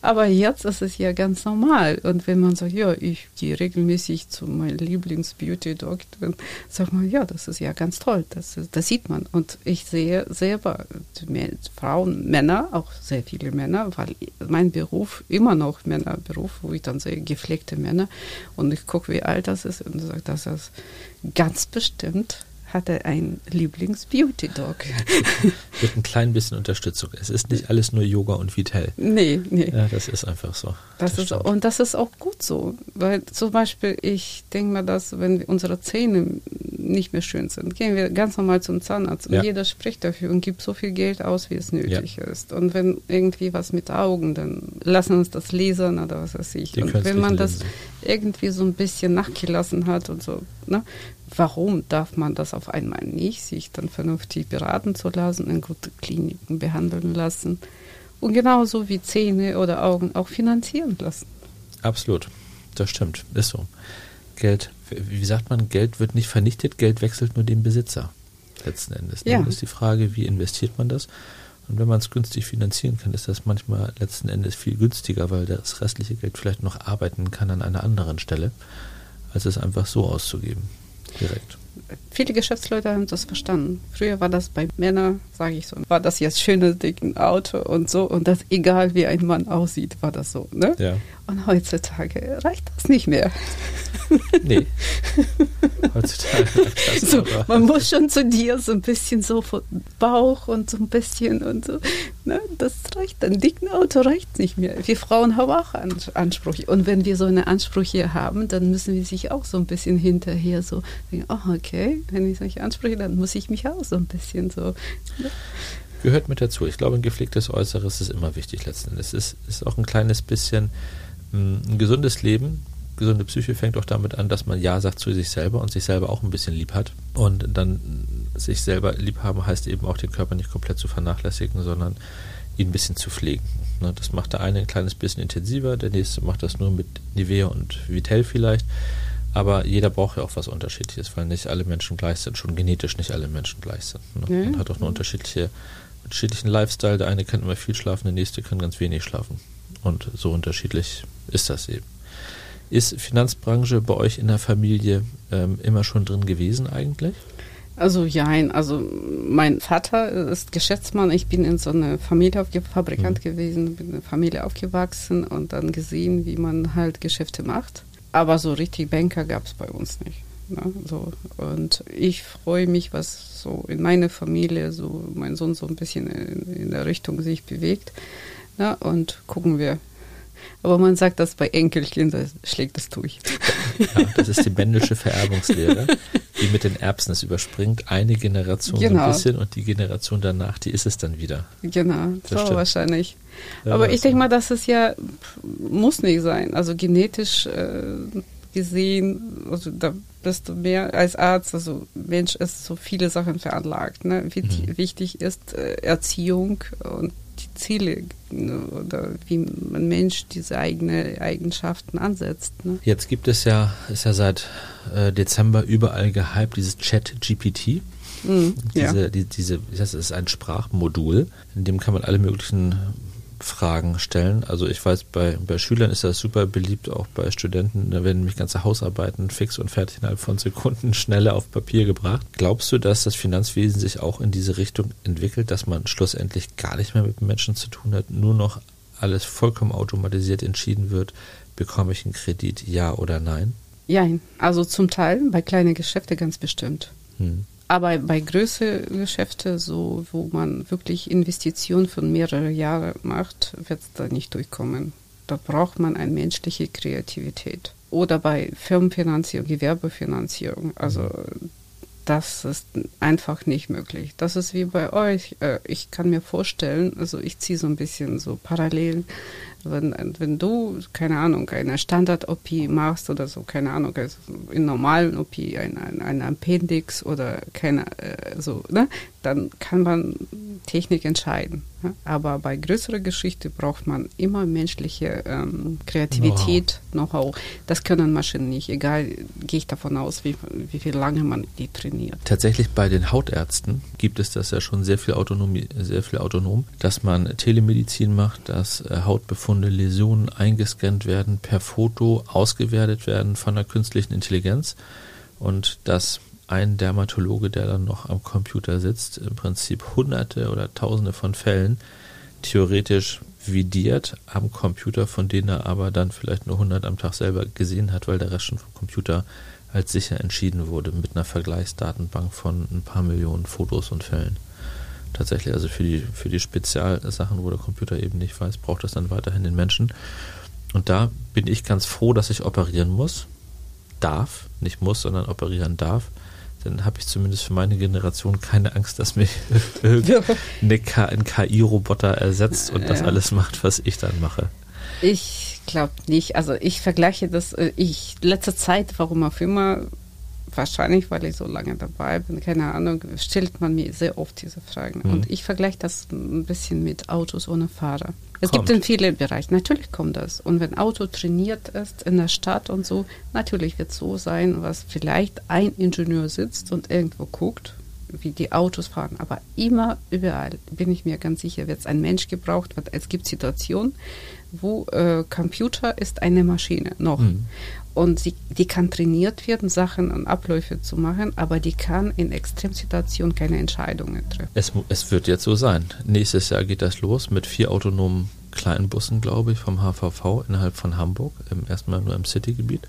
Aber jetzt ist es ja ganz normal. Und wenn man sagt, ja, ich gehe regelmäßig zu meinem Lieblings-Beauty-Doktor, sagt man, ja, das ist ja ganz toll, das, das sieht man. Und ich sehe selber Frauen, Männer, auch sehr viele Männer, weil mein Beruf immer noch Männerberuf, wo ich dann sehe, gepflegte Männer. Und ich gucke, wie alt das ist und sage, das ganz bestimmt hat er einen Lieblings-Beauty-Dog. Mit ein klein bisschen Unterstützung. Es ist nicht alles nur Yoga und Vitel. Nee, nee. Ja, das ist einfach so. Das, das ist, und das ist auch gut so. Weil zum Beispiel, ich denke mal, dass wenn unsere Zähne nicht mehr schön sind, gehen wir ganz normal zum Zahnarzt und ja. jeder spricht dafür und gibt so viel Geld aus, wie es nötig ja. ist. Und wenn irgendwie was mit Augen, dann lassen uns das lasern oder was weiß ich. Die und wenn man das irgendwie so ein bisschen nachgelassen hat und so, ne, warum darf man das auf einmal nicht, sich dann vernünftig beraten zu lassen, in gute Kliniken behandeln lassen und genauso wie Zähne oder Augen auch finanzieren lassen. Absolut, das stimmt, ist so. Geld, wie sagt man, Geld wird nicht vernichtet, Geld wechselt nur den Besitzer letzten Endes. Ja. Dann ist die Frage, wie investiert man das? Und wenn man es günstig finanzieren kann, ist das manchmal letzten Endes viel günstiger, weil das restliche Geld vielleicht noch arbeiten kann an einer anderen Stelle, als es einfach so auszugeben direkt. Viele Geschäftsleute haben das verstanden. Früher war das bei Männern, sage ich so, war das jetzt schöne, dicke Auto und so und das egal wie ein Mann aussieht, war das so. Ne? Ja. Und heutzutage reicht das nicht mehr. Nee. Heutzutage reicht das so, Man muss schon zu dir so ein bisschen so von Bauch und so ein bisschen und so. Ne? Das reicht. Ein dicken Auto reicht nicht mehr. Wir Frauen haben auch Ansprüche. Und wenn wir so eine Ansprüche haben, dann müssen wir sich auch so ein bisschen hinterher so denken, oh, okay, wenn ich solche Ansprüche, dann muss ich mich auch so ein bisschen so. Ne? Gehört mit dazu. Ich glaube, ein gepflegtes Äußeres ist immer wichtig letzten Endes. Es ist, ist auch ein kleines bisschen ein gesundes Leben, gesunde Psyche fängt auch damit an, dass man Ja sagt zu sich selber und sich selber auch ein bisschen lieb hat. Und dann sich selber lieb haben heißt eben auch den Körper nicht komplett zu vernachlässigen, sondern ihn ein bisschen zu pflegen. Ne, das macht der eine ein kleines bisschen intensiver, der nächste macht das nur mit Nivea und Vitel vielleicht. Aber jeder braucht ja auch was Unterschiedliches, weil nicht alle Menschen gleich sind, schon genetisch nicht alle Menschen gleich sind. Ne? Man hat auch eine unterschiedliche, unterschiedlichen Lifestyle. Der eine kann immer viel schlafen, der nächste kann ganz wenig schlafen. Und so unterschiedlich ist das eben. Ist Finanzbranche bei euch in der Familie ähm, immer schon drin gewesen eigentlich? Also ja, also mein Vater ist Geschäftsmann. Ich bin in so einer Familie Fabrikant mhm. gewesen, bin in einer Familie aufgewachsen und dann gesehen, wie man halt Geschäfte macht. Aber so richtig Banker gab es bei uns nicht. Ne? So, und ich freue mich, was so in meiner Familie, so mein Sohn so ein bisschen in, in der Richtung sich bewegt. Ne? Und gucken wir, aber man sagt, dass bei Enkelkindern schlägt es durch. Ja, das ist die Bendelsche Vererbungslehre, die mit den Erbsen es überspringt. Eine Generation genau. so ein genau. bisschen und die Generation danach, die ist es dann wieder. Genau, das so wahrscheinlich. Ja, Aber ich denke mal, dass es ja muss nicht sein. Also genetisch äh, gesehen, also da bist du mehr als Arzt, also Mensch ist so viele Sachen veranlagt. Ne? Wichtig, mhm. wichtig ist äh, Erziehung und die Ziele ne, oder wie ein Mensch diese eigenen Eigenschaften ansetzt. Ne? Jetzt gibt es ja, ist ja seit äh, Dezember überall gehypt, dieses Chat-GPT. Mhm, diese, ja. die, diese, das ist ein Sprachmodul, in dem kann man alle möglichen Fragen stellen. Also ich weiß, bei, bei Schülern ist das super beliebt, auch bei Studenten. Da werden nämlich ganze Hausarbeiten fix und fertig innerhalb von Sekunden schneller auf Papier gebracht. Glaubst du, dass das Finanzwesen sich auch in diese Richtung entwickelt, dass man schlussendlich gar nicht mehr mit Menschen zu tun hat, nur noch alles vollkommen automatisiert entschieden wird, bekomme ich einen Kredit, ja oder nein? Ja, also zum Teil, bei kleinen Geschäften ganz bestimmt. Hm. Aber bei größeren Geschäften, so, wo man wirklich Investitionen von mehreren Jahren macht, wird es da nicht durchkommen. Da braucht man eine menschliche Kreativität. Oder bei Firmenfinanzierung, Gewerbefinanzierung. Also das ist einfach nicht möglich. Das ist wie bei euch. Äh, ich kann mir vorstellen, also ich ziehe so ein bisschen so parallel wenn, wenn du, keine Ahnung, eine Standard-OP machst oder so, keine Ahnung, also in normalen OP, ein, ein, ein Appendix oder keine, äh, so, ne, dann kann man Technik entscheiden. Aber bei größerer Geschichte braucht man immer menschliche ähm, Kreativität, Know-how. Know das können Maschinen nicht, egal, gehe ich davon aus, wie, wie viel lange man die trainiert. Tatsächlich bei den Hautärzten gibt es das ja schon sehr viel Autonomie, sehr viel autonom, dass man Telemedizin macht, dass äh, Hautbefunde, Läsionen eingescannt werden, per Foto ausgewertet werden von der künstlichen Intelligenz und dass ein Dermatologe, der dann noch am Computer sitzt, im Prinzip hunderte oder tausende von Fällen theoretisch vidiert am Computer, von denen er aber dann vielleicht nur 100 am Tag selber gesehen hat, weil der Rest schon vom Computer als sicher entschieden wurde mit einer Vergleichsdatenbank von ein paar Millionen Fotos und Fällen. Tatsächlich, also für die, für die Spezialsachen, wo der Computer eben nicht weiß, braucht das dann weiterhin den Menschen. Und da bin ich ganz froh, dass ich operieren muss, darf, nicht muss, sondern operieren darf, dann habe ich zumindest für meine Generation keine Angst, dass mich ein KI-Roboter ersetzt und das alles macht, was ich dann mache. Ich glaube nicht. Also ich vergleiche das, äh, ich letzte Zeit, warum auch immer, wahrscheinlich, weil ich so lange dabei bin, keine Ahnung, stellt man mir sehr oft diese Fragen. Mhm. Und ich vergleiche das ein bisschen mit Autos ohne Fahrer. Es kommt. gibt in vielen Bereichen, natürlich kommt das. Und wenn Auto trainiert ist in der Stadt und so, natürlich wird es so sein, was vielleicht ein Ingenieur sitzt und irgendwo guckt, wie die Autos fahren. Aber immer, überall, bin ich mir ganz sicher, wird es ein Mensch gebraucht. Weil es gibt Situationen, wo äh, Computer ist eine Maschine noch. Mhm. Und sie, die kann trainiert werden, Sachen und Abläufe zu machen, aber die kann in Extremsituationen keine Entscheidungen treffen. Es, es wird jetzt so sein. Nächstes Jahr geht das los mit vier autonomen kleinen Bussen, glaube ich, vom HVV innerhalb von Hamburg, im, erstmal nur im Citygebiet.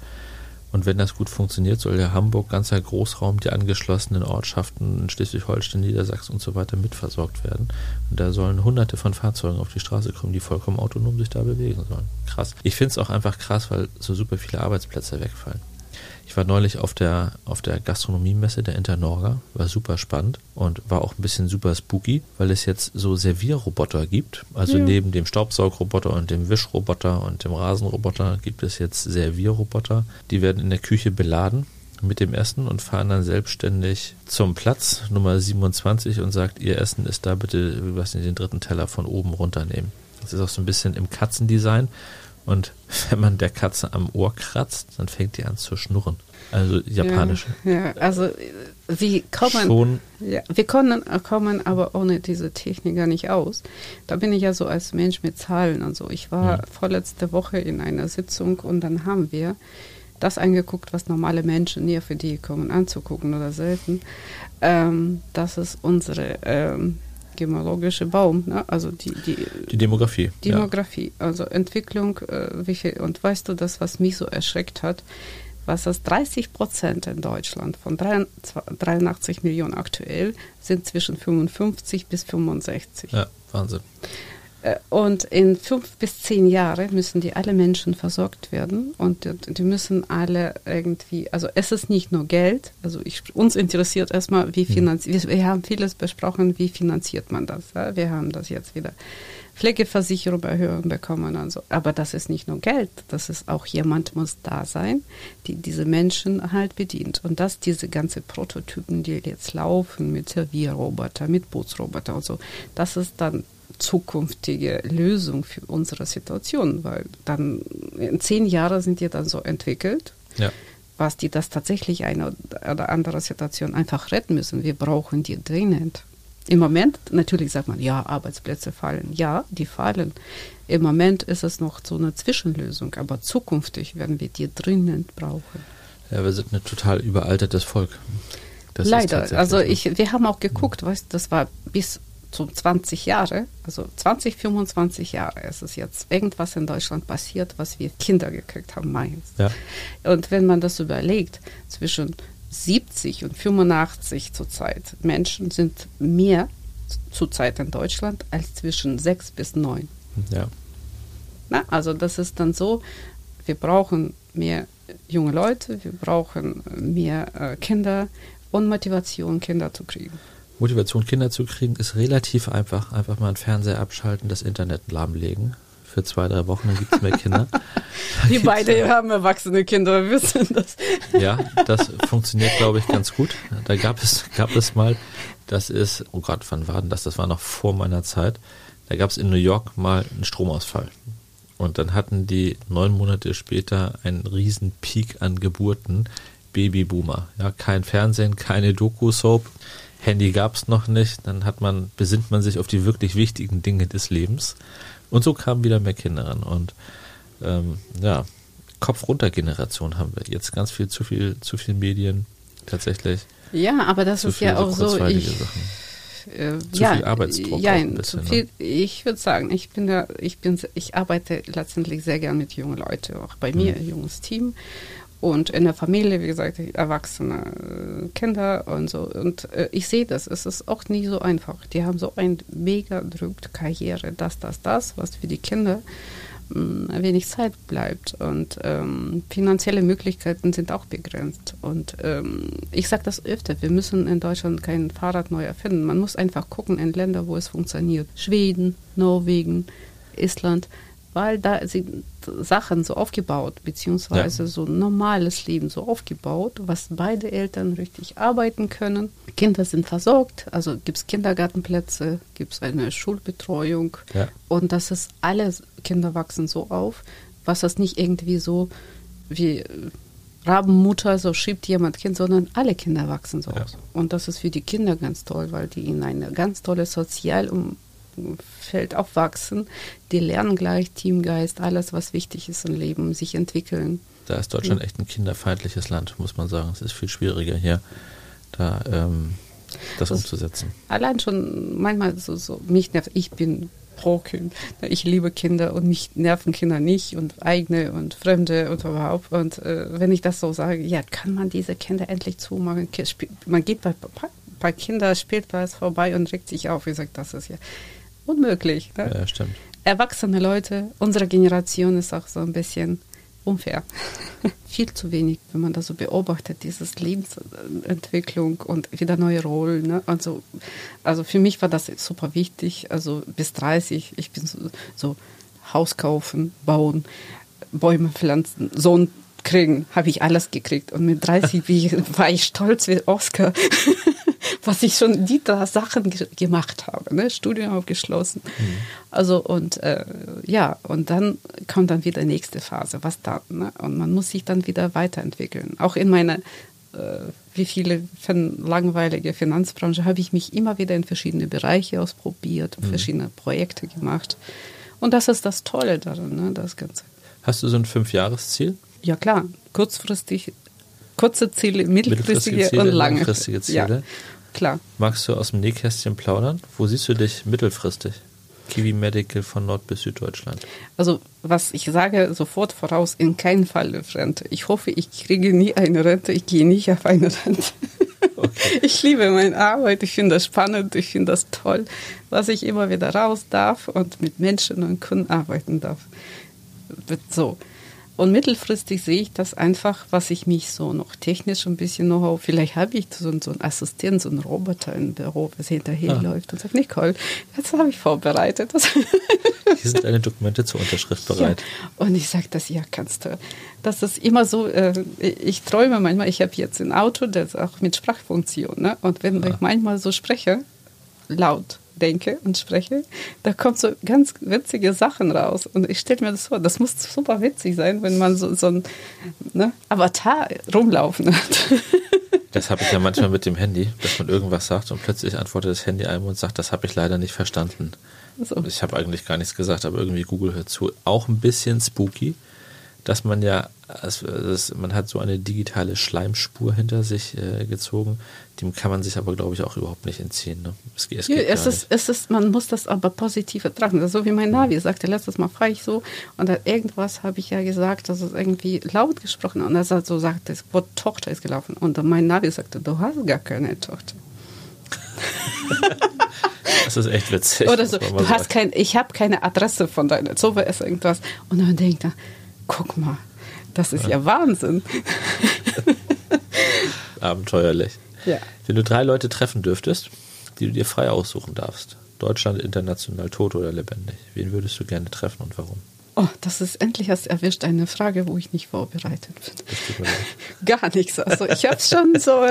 Und wenn das gut funktioniert, soll ja Hamburg, ganzer Großraum, die angeschlossenen Ortschaften in Schleswig-Holstein, Niedersachsen und so weiter mitversorgt werden. Und da sollen hunderte von Fahrzeugen auf die Straße kommen, die vollkommen autonom sich da bewegen sollen. Krass. Ich finde es auch einfach krass, weil so super viele Arbeitsplätze wegfallen. Ich war neulich auf der, auf der Gastronomiemesse der Internorga, war super spannend und war auch ein bisschen super spooky, weil es jetzt so Servierroboter gibt. Also ja. neben dem Staubsaugroboter und dem Wischroboter und dem Rasenroboter gibt es jetzt Servierroboter. Die werden in der Küche beladen mit dem Essen und fahren dann selbstständig zum Platz Nummer 27 und sagt, ihr Essen ist da bitte, weiß nicht, den dritten Teller von oben runternehmen. Das ist auch so ein bisschen im Katzendesign. Und wenn man der Katze am Ohr kratzt, dann fängt die an zu schnurren. Also japanisch. Ja, ja also wir kommen, Schon. Ja, wir können, kommen aber ohne diese Technik gar nicht aus. Da bin ich ja so als Mensch mit Zahlen und so. Ich war ja. vorletzte Woche in einer Sitzung und dann haben wir das angeguckt, was normale Menschen nie für die kommen anzugucken oder selten. Ähm, das ist unsere ähm, gemologische Baum, ne? also die, die, die Demografie. Demografie, ja. also Entwicklung, äh, viel, und weißt du, das, was mich so erschreckt hat, was das 30 Prozent in Deutschland von 83 Millionen aktuell sind zwischen 55 bis 65. Ja, Wahnsinn. Äh, und in fünf bis zehn Jahren müssen die alle Menschen versorgt werden und die müssen alle irgendwie, also es ist nicht nur Geld, also ich, uns interessiert erstmal, wie hm. finanziert, wir haben vieles besprochen, wie finanziert man das. Ja? Wir haben das jetzt wieder Pflegeversicherung erhöhen bekommen und so. Aber das ist nicht nur Geld, das ist auch jemand muss da sein, die diese Menschen halt bedient. Und dass diese ganze Prototypen, die jetzt laufen mit Servierroboter, mit Bootsroboter und so, das ist dann zukünftige Lösung für unsere Situation, weil dann in zehn Jahren sind die dann so entwickelt, Ja. was die das tatsächlich eine oder andere Situation einfach retten müssen. Wir brauchen die dringend. Im Moment, natürlich sagt man, ja, Arbeitsplätze fallen. Ja, die fallen. Im Moment ist es noch so eine Zwischenlösung, aber zukünftig werden wir die dringend brauchen. Ja, wir sind ein total überaltertes Volk. Das Leider. Also so. ich, wir haben auch geguckt, weißt, das war bis zu 20 Jahre, also 20, 25 Jahre ist es jetzt irgendwas in Deutschland passiert, was wir Kinder gekriegt haben meist. Ja. Und wenn man das überlegt, zwischen 70 und 85 zurzeit Menschen sind mehr zurzeit in Deutschland als zwischen 6 bis 9. Ja. Na, also das ist dann so, wir brauchen mehr junge Leute, wir brauchen mehr äh, Kinder und Motivation, Kinder zu kriegen. Motivation, Kinder zu kriegen, ist relativ einfach. Einfach mal einen Fernseher abschalten, das Internet lahmlegen. Für zwei, drei Wochen, dann gibt es mehr Kinder. Wir beide haben erwachsene Kinder, wir wissen das. Ja, das funktioniert, glaube ich, ganz gut. Da gab es, gab es mal, das ist, oh Gott, wann war denn das? Das war noch vor meiner Zeit. Da gab es in New York mal einen Stromausfall. Und dann hatten die neun Monate später einen riesen Peak an Geburten. Babyboomer. Ja, kein Fernsehen, keine Doku-Soap. Handy gab es noch nicht. Dann hat man, besinnt man sich auf die wirklich wichtigen Dinge des Lebens. Und so kamen wieder mehr Kinder ran. Und ähm, ja, Kopf-runter-Generation haben wir. Jetzt ganz viel, zu viel, zu viel Medien tatsächlich. Ja, aber das ist ja auch so, ich, Sachen. äh, Zu ja, viel Arbeitsdruck Ja, bisschen, zu viel, ich würde sagen, ich bin da, ich bin, ich arbeite letztendlich sehr gern mit jungen Leuten, auch bei mir, ein junges Team. Und in der Familie, wie gesagt, erwachsene äh, Kinder und so. Und äh, ich sehe das, es ist auch nie so einfach. Die haben so ein mega drückt Karriere, das, das, das, was für die Kinder mh, wenig Zeit bleibt. Und ähm, finanzielle Möglichkeiten sind auch begrenzt. Und ähm, ich sage das öfter, wir müssen in Deutschland kein Fahrrad neu erfinden. Man muss einfach gucken in Länder, wo es funktioniert. Schweden, Norwegen, Island, weil da sind Sachen so aufgebaut, beziehungsweise Ja. so normales Leben so aufgebaut, was beide Eltern richtig arbeiten können. Kinder sind versorgt, also gibt es Kindergartenplätze, gibt es eine Schulbetreuung. Ja. Und das ist alle Kinder wachsen so auf, was das nicht irgendwie so wie äh, Rabenmutter, so schiebt jemand Kind, sondern alle Kinder wachsen so Ja. aus. Und das ist für die Kinder ganz toll, weil die in eine ganz tolle Sozialumfeld aufwachsen. Die lernen gleich Teamgeist, alles, was wichtig ist im Leben, sich entwickeln. Da ist Deutschland echt ein kinderfeindliches Land, muss man sagen. Es ist viel schwieriger hier, da ähm, das, Das- umzusetzen. Allein schon manchmal so, so mich nervt, ich bin pro Kind. Ich liebe Kinder und mich nerven Kinder nicht und eigene und Fremde und überhaupt. Und äh, wenn ich das so sage, ja, kann man diese Kinder endlich zumachen? Man geht bei, bei- bei Kinderspielplatz vorbei und regt sich auf. Ich sage, das ist ja unmöglich. Ne? Ja, stimmt. Erwachsene Leute, unsere Generation ist auch so ein bisschen unfair. Viel zu wenig, wenn man das so beobachtet, dieses Lebensentwicklung und wieder neue Rollen. Ne? Also, also für mich war das super wichtig. Also bis 30, ich bin so, so Haus kaufen, bauen, Bäume pflanzen, Sohn kriegen, habe ich alles gekriegt. Und mit 30 wie ich, war ich stolz wie Oscar, was ich schon die drei Sachen ge gemacht habe. Ne? Studium abgeschlossen. Also und äh, ja, und dann kommt dann wieder nächste Phase, was dann. Ne? Und man muss sich dann wieder weiterentwickeln. Auch in meiner äh, wie viele langweilige Finanzbranche habe ich mich immer wieder in verschiedene Bereiche ausprobiert, verschiedene Projekte gemacht. Und das ist das Tolle daran, ne? das Ganze. Hast du so ein Fünfjahresziel? Ja klar, kurzfristig, kurze Ziele, mittelfristige, Ziele, und lange. langfristige Ziele. Ja, klar. Magst du aus dem Nähkästchen plaudern? Wo siehst du dich mittelfristig? Kiwi Medical von Nord bis Süddeutschland. Also was ich sage sofort voraus, in keinem Fall Rente. Ich hoffe, ich kriege nie eine Rente, ich gehe nicht auf eine Rente. Okay. Ich liebe meine Arbeit, ich finde das spannend, ich finde das toll, dass ich immer wieder raus darf und mit Menschen und Kunden arbeiten darf. So. Und mittelfristig sehe ich das einfach, was ich mich so noch technisch ein bisschen noch, vielleicht habe ich so, so einen Assistent, so einen Roboter im Büro, der hinterherläuft und sagt, Nicole, jetzt habe ich vorbereitet. Das Hier sind deine Dokumente zur Unterschrift bereit. ja. Und ich sage das, ja, kannst du. Das ist immer so, äh, ich träume manchmal, ich habe jetzt ein Auto, das auch mit Sprachfunktion. Ne? Und wenn ich manchmal so spreche, laut denke und spreche, da kommt so ganz witzige Sachen raus. Und ich stelle mir das vor, das muss super witzig sein, wenn man so, so ein ne, Avatar rumlaufen hat. Das habe ich ja manchmal mit dem Handy, dass man irgendwas sagt und plötzlich antwortet das Handy einem und sagt, das habe ich leider nicht verstanden. So. Ich habe eigentlich gar nichts gesagt, aber irgendwie Google hört zu. Auch ein bisschen spooky dass man ja, also man hat so eine digitale Schleimspur hinter sich äh, gezogen, dem kann man sich aber, glaube ich, auch überhaupt nicht entziehen. Ne? Es, es, ja, es, ist, es ist, man muss das aber positiv betrachten. So wie mein Navi sagte, letztes Mal frage ich so, und dann irgendwas habe ich ja gesagt, das ist irgendwie laut gesprochen, und er sagt so, sagt, das Wort Tochter ist gelaufen. Und mein Navi sagte, du hast gar keine Tochter. das ist echt witzig. Oder so, du hast kein, ich habe keine Adresse von deiner, so war es irgendwas. Und dann denkt er, guck mal, das ist ja, ja Wahnsinn. Abenteuerlich. Ja. Wenn du drei Leute treffen dürftest, die du dir frei aussuchen darfst, Deutschland, international, tot oder lebendig, wen würdest du gerne treffen und warum? Oh, das ist endlich hast erwischt eine Frage, wo ich nicht vorbereitet bin. Gar nichts. Also ich habe schon so.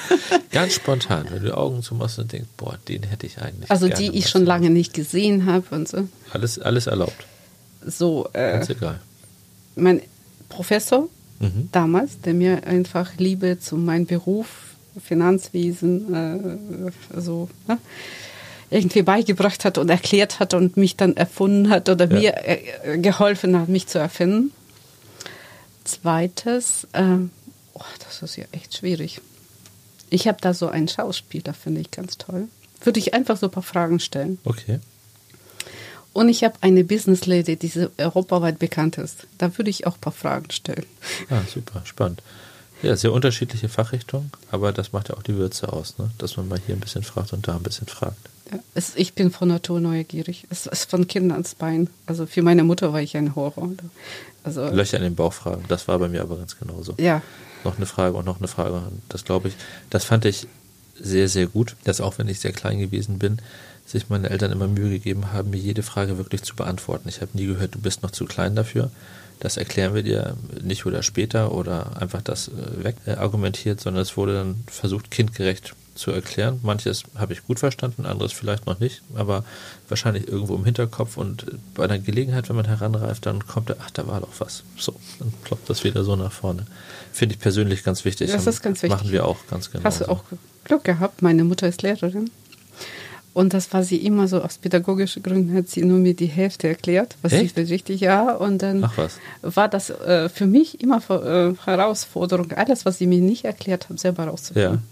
Ganz spontan, wenn du die Augen zumachst und denkst, boah, den hätte ich eigentlich. Also die ich schon lange nicht gesehen habe und so. Alles, alles erlaubt. So. Äh, Ganz egal mein Professor mhm. damals, der mir einfach Liebe zu meinem Beruf, Finanzwesen, äh, also ne, irgendwie beigebracht hat und erklärt hat und mich dann erfunden hat oder ja. mir äh, geholfen hat, mich zu erfinden. Zweites, äh, oh, das ist ja echt schwierig. Ich habe da so einen Schauspieler, finde ich ganz toll. Würde ich einfach so ein paar Fragen stellen. Okay. Und ich habe eine Business Lady, die europaweit bekannt ist. Da würde ich auch ein paar Fragen stellen. Ah, super, spannend. Ja, sehr unterschiedliche Fachrichtungen, aber das macht ja auch die Würze aus, ne? dass man mal hier ein bisschen fragt und da ein bisschen fragt. Ja, es, ich bin von Natur neugierig. Es ist von Kindern ans Bein. Also für meine Mutter war ich ein Horror. Also Löcher in den Bauch fragen, das war bei mir aber ganz genauso. Ja. Noch eine Frage und noch eine Frage. Das glaube ich, das fand ich sehr, sehr gut, dass auch wenn ich sehr klein gewesen bin, sich meine Eltern immer Mühe gegeben haben, mir jede Frage wirklich zu beantworten. Ich habe nie gehört, du bist noch zu klein dafür. Das erklären wir dir nicht oder später oder einfach das äh, weg argumentiert, sondern es wurde dann versucht, kindgerecht zu erklären. Manches habe ich gut verstanden, anderes vielleicht noch nicht, aber wahrscheinlich irgendwo im Hinterkopf und bei einer Gelegenheit, wenn man heranreift, dann kommt er, ach, da war doch was. So, dann ploppt das wieder so nach vorne. Finde ich persönlich ganz wichtig. Das ist ganz wichtig. Machen wir auch ganz genau. Hast du auch Glück gehabt? Meine Mutter ist Lehrerin. Und das war sie immer so, aus pädagogischen Gründen hat sie nur mir die Hälfte erklärt, was Echt? ich richtig, ja. Und dann war das äh, für mich immer äh, Herausforderung, alles, was sie mir nicht erklärt hat, selber rauszufinden.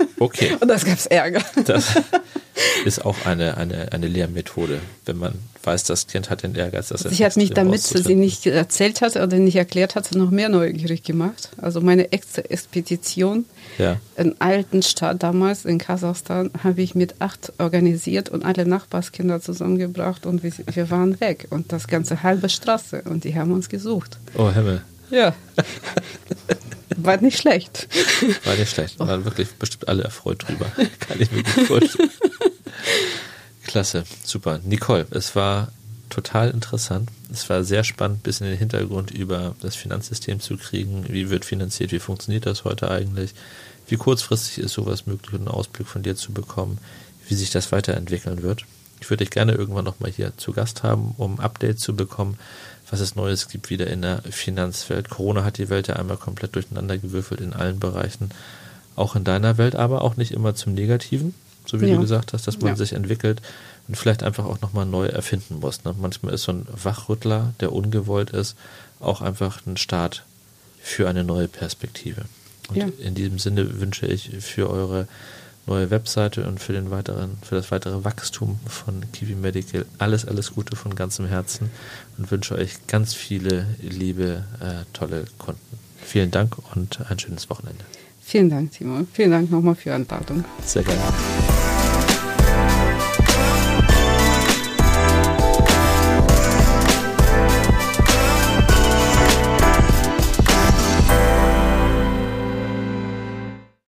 Ja. Okay. Und das gab es Ärger. Das ist auch eine, eine, eine Lehrmethode, wenn man weiß, das Kind hat den Ehrgeiz. Dass sie hat mich, damit sie nicht erzählt hat oder nicht erklärt hat, noch mehr neugierig gemacht. Also meine extra Expedition ja. in alten Stadt damals in Kasachstan habe ich mit acht organisiert und alle Nachbarskinder zusammengebracht und wir, wir waren weg und das ganze halbe Straße und die haben uns gesucht. Oh Himmel. Ja. War nicht schlecht. War nicht schlecht. Waren wirklich bestimmt alle erfreut drüber. Kann ich mir gut vorstellen. Klasse, super. Nicole, es war total interessant. Es war sehr spannend, ein bisschen den Hintergrund über das Finanzsystem zu kriegen. Wie wird finanziert? Wie funktioniert das heute eigentlich? Wie kurzfristig ist sowas möglich, einen Ausblick von dir zu bekommen, wie sich das weiterentwickeln wird? Ich würde dich gerne irgendwann nochmal hier zu Gast haben, um Updates zu bekommen, was es Neues gibt wieder in der Finanzwelt. Corona hat die Welt ja einmal komplett durcheinander gewürfelt in allen Bereichen, auch in deiner Welt, aber auch nicht immer zum Negativen so wie ja. du gesagt hast, dass man ja. sich entwickelt und vielleicht einfach auch nochmal neu erfinden muss. Ne? Manchmal ist so ein Wachrüttler, der ungewollt ist, auch einfach ein Start für eine neue Perspektive. Und ja. in diesem Sinne wünsche ich für eure neue Webseite und für den weiteren, für das weitere Wachstum von Kiwi Medical alles, alles Gute von ganzem Herzen und wünsche euch ganz viele liebe, äh, tolle Kunden. Vielen Dank und ein schönes Wochenende. Vielen Dank, Timo. Vielen Dank nochmal für die Einladung. Sehr gerne.